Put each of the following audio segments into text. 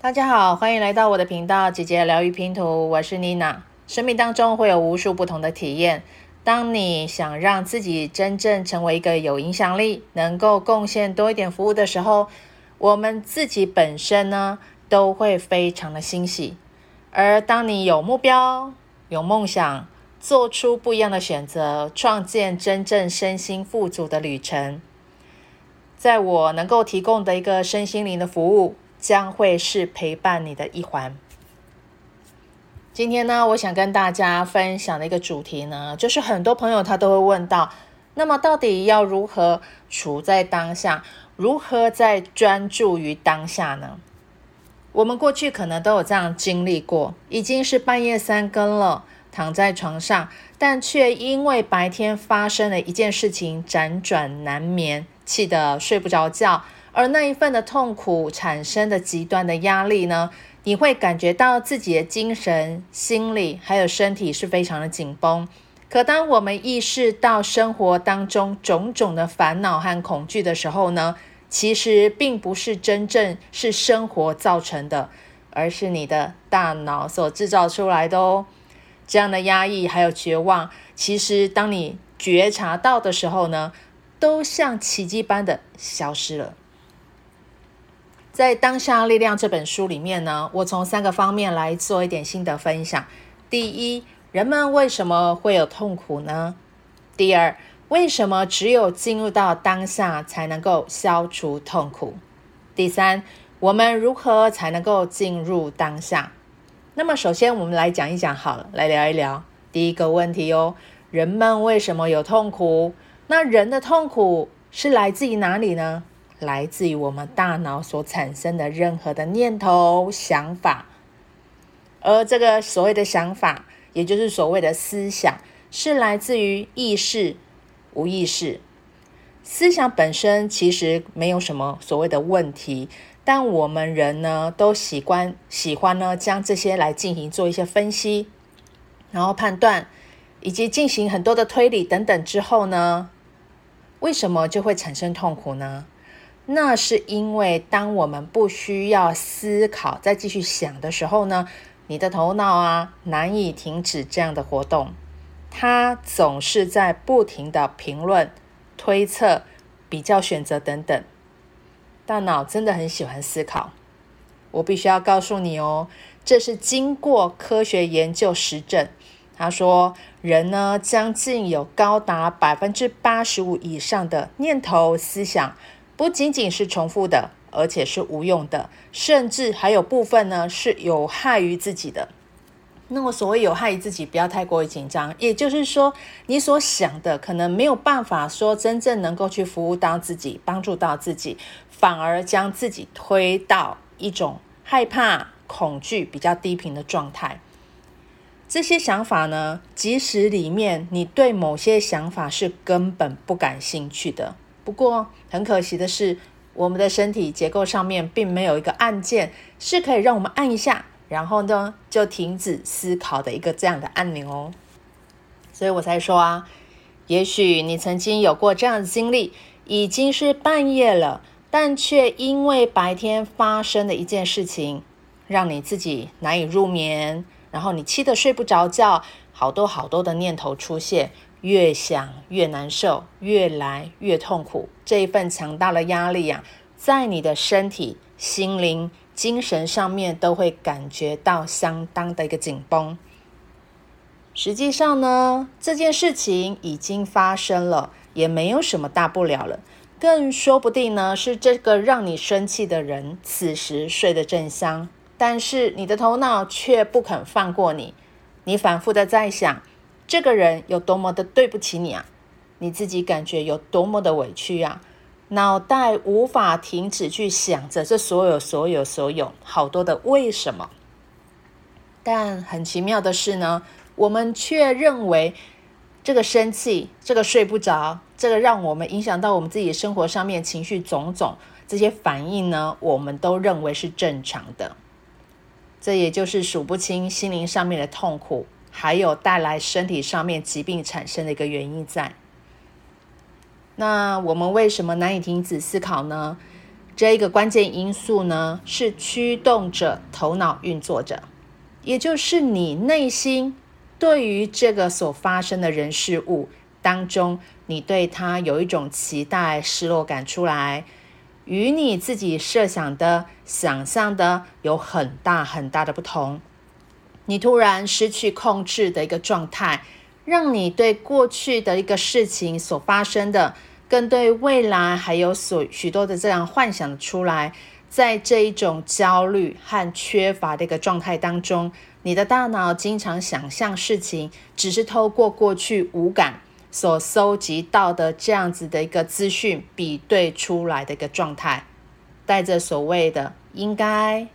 大家好，欢迎来到我的频道，姐姐疗愈拼图，我是妮娜。生命当中会有无数不同的体验，当你想让自己真正成为一个有影响力、能够贡献多一点服务的时候，我们自己本身呢都会非常的欣喜。而当你有目标、有梦想，做出不一样的选择，创建真正身心富足的旅程，在我能够提供的一个身心灵的服务。将会是陪伴你的一环。今天呢，我想跟大家分享的一个主题呢，就是很多朋友他都会问到，那么到底要如何处在当下，如何在专注于当下呢？我们过去可能都有这样经历过，已经是半夜三更了，躺在床上，但却因为白天发生了一件事情，辗转难眠，气得睡不着觉。而那一份的痛苦产生的极端的压力呢，你会感觉到自己的精神、心理还有身体是非常的紧绷。可当我们意识到生活当中种种的烦恼和恐惧的时候呢，其实并不是真正是生活造成的，而是你的大脑所制造出来的哦。这样的压抑还有绝望，其实当你觉察到的时候呢，都像奇迹般的消失了。在《当下力量》这本书里面呢，我从三个方面来做一点心得分享。第一，人们为什么会有痛苦呢？第二，为什么只有进入到当下才能够消除痛苦？第三，我们如何才能够进入当下？那么，首先我们来讲一讲好了，来聊一聊第一个问题哦：人们为什么有痛苦？那人的痛苦是来自于哪里呢？来自于我们大脑所产生的任何的念头、想法，而这个所谓的想法，也就是所谓的思想，是来自于意识、无意识。思想本身其实没有什么所谓的问题，但我们人呢，都习惯喜欢呢，将这些来进行做一些分析，然后判断，以及进行很多的推理等等之后呢，为什么就会产生痛苦呢？那是因为，当我们不需要思考、再继续想的时候呢，你的头脑啊难以停止这样的活动，它总是在不停的评论、推测、比较、选择等等。大脑真的很喜欢思考，我必须要告诉你哦，这是经过科学研究实证。他说，人呢，将近有高达百分之八十五以上的念头、思想。不仅仅是重复的，而且是无用的，甚至还有部分呢是有害于自己的。那么所谓有害于自己，不要太过于紧张。也就是说，你所想的可能没有办法说真正能够去服务到自己，帮助到自己，反而将自己推到一种害怕、恐惧比较低频的状态。这些想法呢，即使里面你对某些想法是根本不感兴趣的。不过很可惜的是，我们的身体结构上面并没有一个按键，是可以让我们按一下，然后呢就停止思考的一个这样的按钮哦。所以我才说啊，也许你曾经有过这样的经历，已经是半夜了，但却因为白天发生的一件事情，让你自己难以入眠，然后你气得睡不着觉，好多好多的念头出现。越想越难受，越来越痛苦。这一份强大的压力呀、啊，在你的身体、心灵、精神上面都会感觉到相当的一个紧绷。实际上呢，这件事情已经发生了，也没有什么大不了了。更说不定呢，是这个让你生气的人此时睡得正香，但是你的头脑却不肯放过你，你反复的在想。这个人有多么的对不起你啊！你自己感觉有多么的委屈啊！脑袋无法停止去想着这所有、所有、所有好多的为什么。但很奇妙的是呢，我们却认为这个生气、这个睡不着、这个让我们影响到我们自己生活上面情绪种种这些反应呢，我们都认为是正常的。这也就是数不清心灵上面的痛苦。还有带来身体上面疾病产生的一个原因在。那我们为什么难以停止思考呢？这一个关键因素呢，是驱动着头脑运作着，也就是你内心对于这个所发生的人事物当中，你对它有一种期待、失落感出来，与你自己设想的、想象的有很大很大的不同。你突然失去控制的一个状态，让你对过去的一个事情所发生的，跟对未来还有所许多的这样幻想出来，在这一种焦虑和缺乏的一个状态当中，你的大脑经常想象事情，只是透过过去五感所搜集到的这样子的一个资讯比对出来的一个状态，带着所谓的应该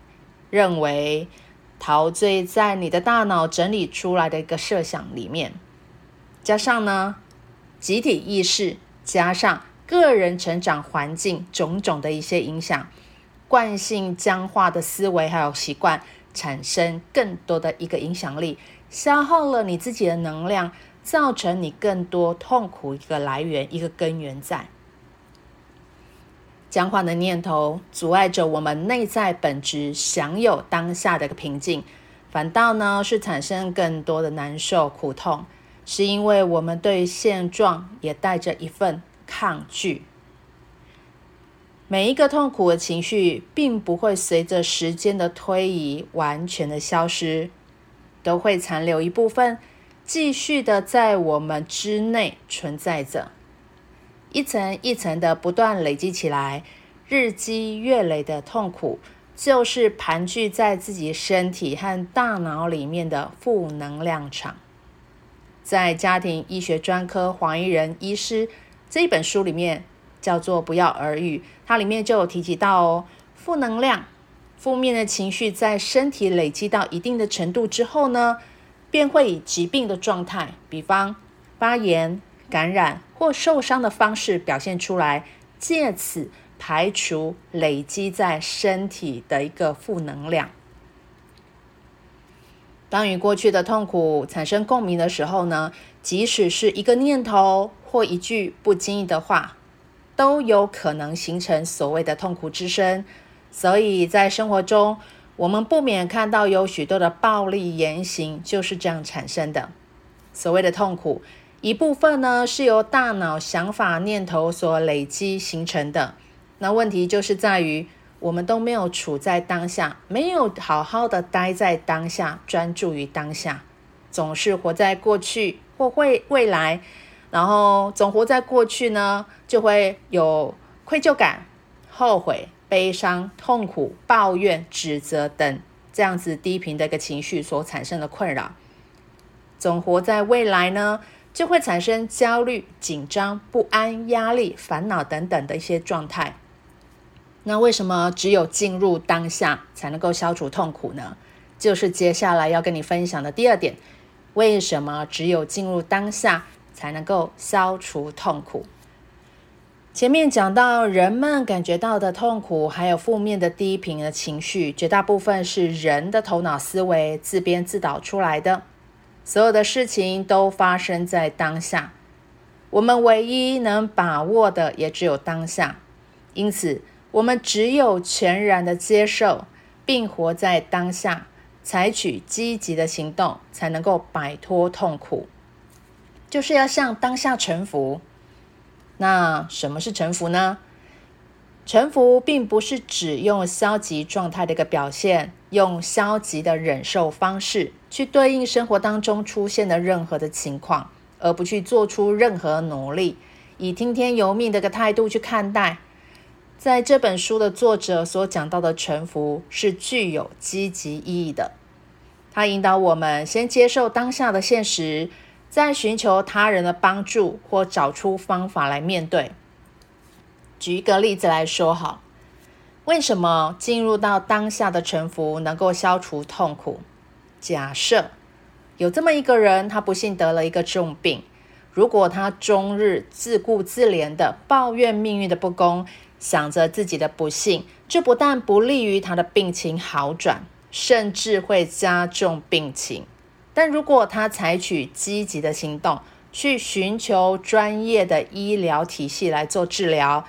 认为。陶醉在你的大脑整理出来的一个设想里面，加上呢，集体意识，加上个人成长环境种种的一些影响，惯性僵化的思维还有习惯，产生更多的一个影响力，消耗了你自己的能量，造成你更多痛苦一个来源，一个根源在。僵化的念头阻碍着我们内在本质享有当下的一个平静，反倒呢是产生更多的难受苦痛，是因为我们对现状也带着一份抗拒。每一个痛苦的情绪，并不会随着时间的推移完全的消失，都会残留一部分，继续的在我们之内存在着。一层一层的不断累积起来，日积月累的痛苦，就是盘踞在自己身体和大脑里面的负能量场。在家庭医学专科黄衣人医师这一本书里面，叫做《不药而愈》，它里面就有提及到哦，负能量、负面的情绪在身体累积到一定的程度之后呢，便会以疾病的状态，比方发炎、感染。或受伤的方式表现出来，借此排除累积在身体的一个负能量。当与过去的痛苦产生共鸣的时候呢，即使是一个念头或一句不经意的话，都有可能形成所谓的痛苦之声。所以在生活中，我们不免看到有许多的暴力言行就是这样产生的。所谓的痛苦。一部分呢是由大脑想法念头所累积形成的，那问题就是在于我们都没有处在当下，没有好好的待在当下，专注于当下，总是活在过去或会未来，然后总活在过去呢，就会有愧疚感、后悔、悲伤、痛苦、抱怨、指责等这样子低频的一个情绪所产生的困扰，总活在未来呢，就会产生焦虑、紧张、不安、压力、烦恼等等的一些状态。那为什么只有进入当下才能够消除痛苦呢？就是接下来要跟你分享的第二点：为什么只有进入当下才能够消除痛苦？前面讲到，人们感觉到的痛苦，还有负面的低频的情绪，绝大部分是人的头脑思维自编自导出来的。所有的事情都发生在当下，我们唯一能把握的也只有当下。因此，我们只有全然的接受，并活在当下，采取积极的行动，才能够摆脱痛苦。就是要向当下臣服。那什么是臣服呢？臣服并不是指用消极状态的一个表现，用消极的忍受方式去对应生活当中出现的任何的情况，而不去做出任何努力，以听天由命的一个态度去看待。在这本书的作者所讲到的臣服是具有积极意义的，他引导我们先接受当下的现实，再寻求他人的帮助或找出方法来面对。举一个例子来说，好，为什么进入到当下的沉浮能够消除痛苦？假设有这么一个人，他不幸得了一个重病，如果他终日自顾自怜的抱怨命运的不公，想着自己的不幸，这不但不利于他的病情好转，甚至会加重病情。但如果他采取积极的行动，去寻求专业的医疗体系来做治疗，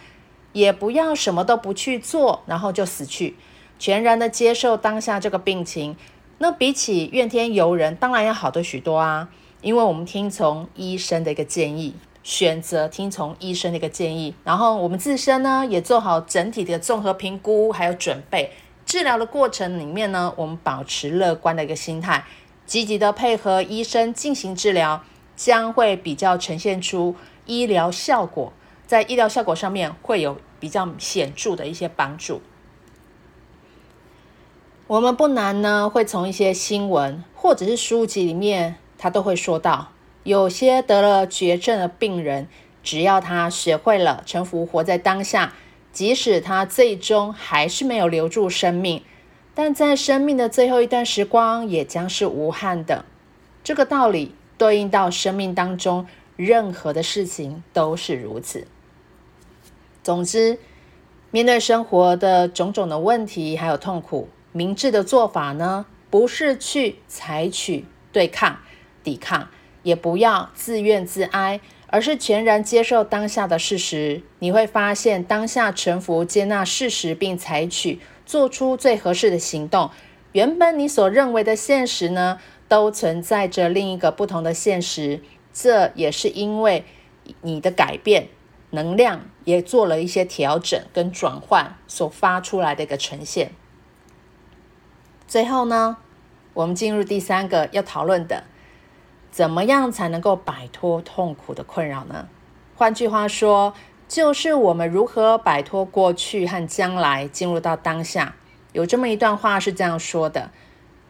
也不要什么都不去做，然后就死去，全然的接受当下这个病情。那比起怨天尤人，当然要好得许多啊！因为我们听从医生的一个建议，选择听从医生的一个建议，然后我们自身呢也做好整体的综合评估还有准备。治疗的过程里面呢，我们保持乐观的一个心态，积极的配合医生进行治疗，将会比较呈现出医疗效果，在医疗效果上面会有比较显著的一些帮助。我们不难呢，会从一些新闻或者是书籍里面，他都会说到，有些得了绝症的病人，只要他学会了臣服活在当下，即使他最终还是没有留住生命，但在生命的最后一段时光，也将是无憾的。这个道理对应到生命当中任何的事情都是如此。总之，面对生活的种种的问题还有痛苦。明智的做法呢，不是去采取对抗、抵抗，也不要自怨自哀，而是全然接受当下的事实。你会发现，当下臣服、接纳事实，并采取做出最合适的行动。原本你所认为的现实呢，都存在着另一个不同的现实。这也是因为你的改变，能量也做了一些调整跟转换，所发出来的一个呈现。最后呢，我们进入第三个要讨论的，怎么样才能够摆脱痛苦的困扰呢？换句话说，就是我们如何摆脱过去和将来，进入到当下。有这么一段话是这样说的：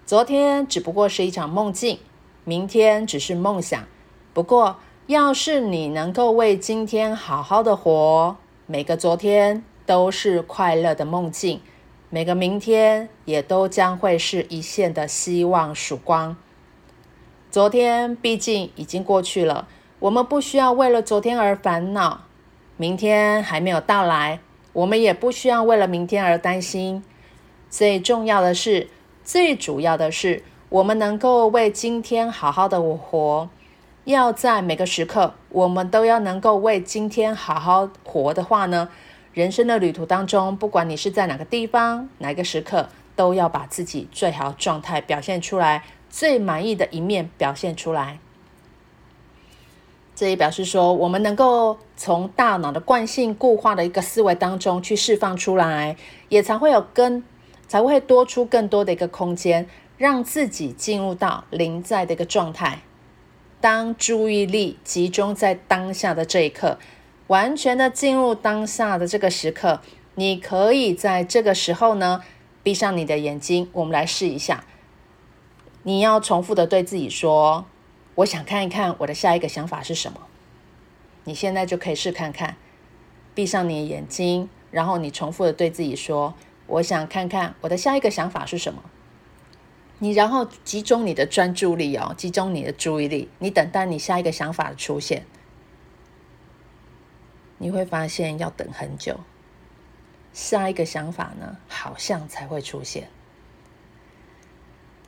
昨天只不过是一场梦境，明天只是梦想。不过，要是你能够为今天好好的活，每个昨天都是快乐的梦境。每个明天也都将会是一线的希望曙光。昨天毕竟已经过去了，我们不需要为了昨天而烦恼。明天还没有到来，我们也不需要为了明天而担心。最重要的是，最主要的是，我们能够为今天好好的活。要在每个时刻，我们都要能够为今天好好活的话呢，人生的旅途当中，不管你是在哪个地方、哪个时刻，都要把自己最好状态表现出来，最满意的一面表现出来。这也表示说，我们能够从大脑的惯性固化的一个思维当中去释放出来，也才会有更，才会多出更多的一个空间，让自己进入到临在的一个状态。当注意力集中在当下的这一刻。完全的进入当下的这个时刻，你可以在这个时候呢，闭上你的眼睛。我们来试一下，你要重复的对自己说：“我想看一看我的下一个想法是什么。”你现在就可以试看看，闭上你的眼睛，然后你重复的对自己说：“我想看看我的下一个想法是什么。”你然后集中你的专注力哦，集中你的注意力，你等待你下一个想法的出现。你会发现要等很久，下一个想法呢，好像才会出现。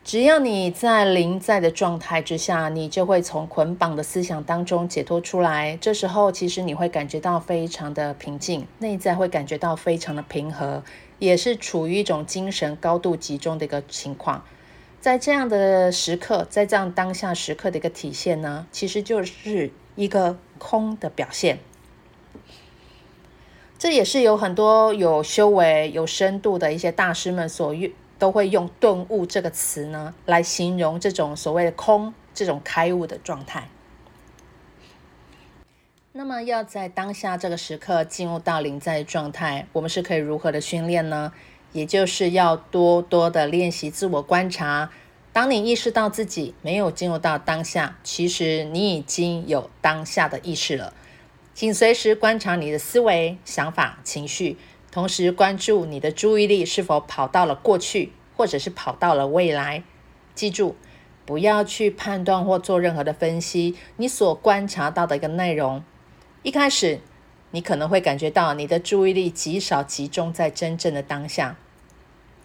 只要你在临在的状态之下，你就会从捆绑的思想当中解脱出来。这时候，其实你会感觉到非常的平静，内在会感觉到非常的平和，也是处于一种精神高度集中的一个情况。在这样的时刻，在这样当下时刻的一个体现呢，其实就是一个空的表现。这也是有很多有修为、有深度的一些大师们所用，都会用“顿悟”这个词呢，来形容这种所谓的空、这种开悟的状态。那么，要在当下这个时刻进入到临在状态，我们是可以如何的训练呢？也就是要多多的练习自我观察。当你意识到自己没有进入到当下，其实你已经有当下的意识了。请随时观察你的思维、想法、情绪，同时关注你的注意力是否跑到了过去，或者是跑到了未来。记住，不要去判断或做任何的分析你所观察到的一个内容。一开始，你可能会感觉到你的注意力极少集中在真正的当下，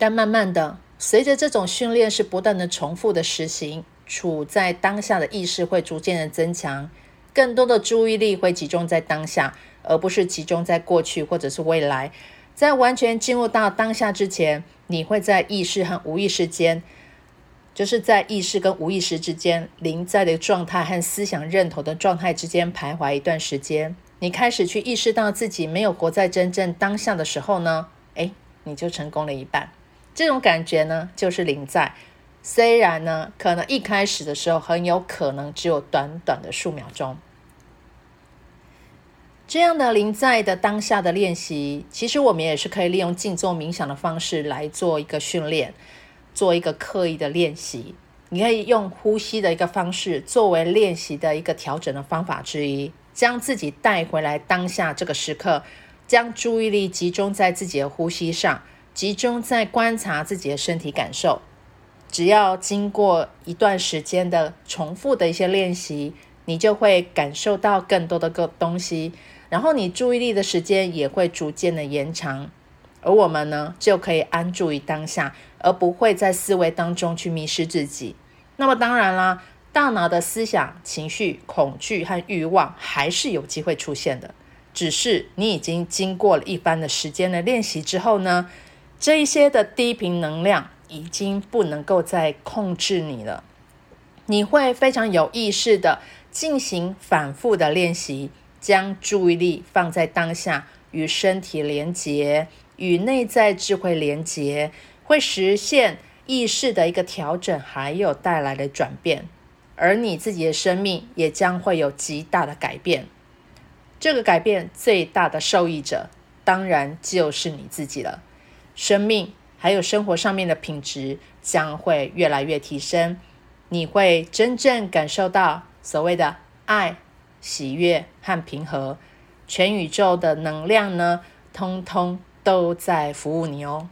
但慢慢的，随着这种训练是不断的重复的实行，处在当下的意识会逐渐的增强。更多的注意力会集中在当下，而不是集中在过去或者是未来。在完全进入到当下之前，你会在意识和无意识间，就是在意识跟无意识之间，临在的状态和思想认同的状态之间徘徊一段时间。你开始去意识到自己没有活在真正当下的时候呢，诶，你就成功了一半。这种感觉呢，就是临在。虽然呢，可能一开始的时候很有可能只有短短的数秒钟。这样的临在的当下的练习，其实我们也是可以利用静坐冥想的方式来做一个训练，做一个刻意的练习。你可以用呼吸的一个方式作为练习的一个调整的方法之一，将自己带回来当下这个时刻，将注意力集中在自己的呼吸上，集中在观察自己的身体感受。只要经过一段时间的重复的一些练习，你就会感受到更多的个东西，然后你注意力的时间也会逐渐的延长，而我们呢，就可以安住于当下，而不会在思维当中去迷失自己。那么当然啦，大脑的思想、情绪、恐惧和欲望还是有机会出现的，只是你已经经过了一番的时间的练习之后呢，这一些的低频能量。已经不能够再控制你了，你会非常有意识的进行反复的练习，将注意力放在当下，与身体连接，与内在智慧连接，会实现意识的一个调整，还有带来的转变，而你自己的生命也将会有极大的改变。这个改变最大的受益者，当然就是你自己了，生命。还有生活上面的品质将会越来越提升，你会真正感受到所谓的爱、喜悦和平和，全宇宙的能量呢，通通都在服务你哦。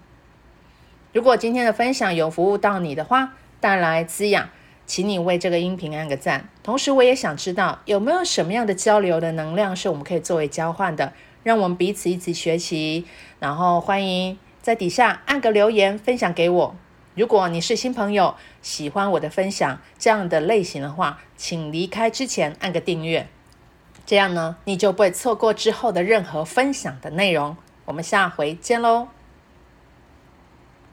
如果今天的分享有服务到你的话，带来滋养，请你为这个音频按个赞。同时，我也想知道有没有什么样的交流的能量是我们可以作为交换的，让我们彼此一起学习。然后欢迎。在底下按个留言，分享给我。如果你是新朋友，喜欢我的分享这样的类型的话，请离开之前按个订阅，这样呢，你就不会错过之后的任何分享的内容。我们下回见喽。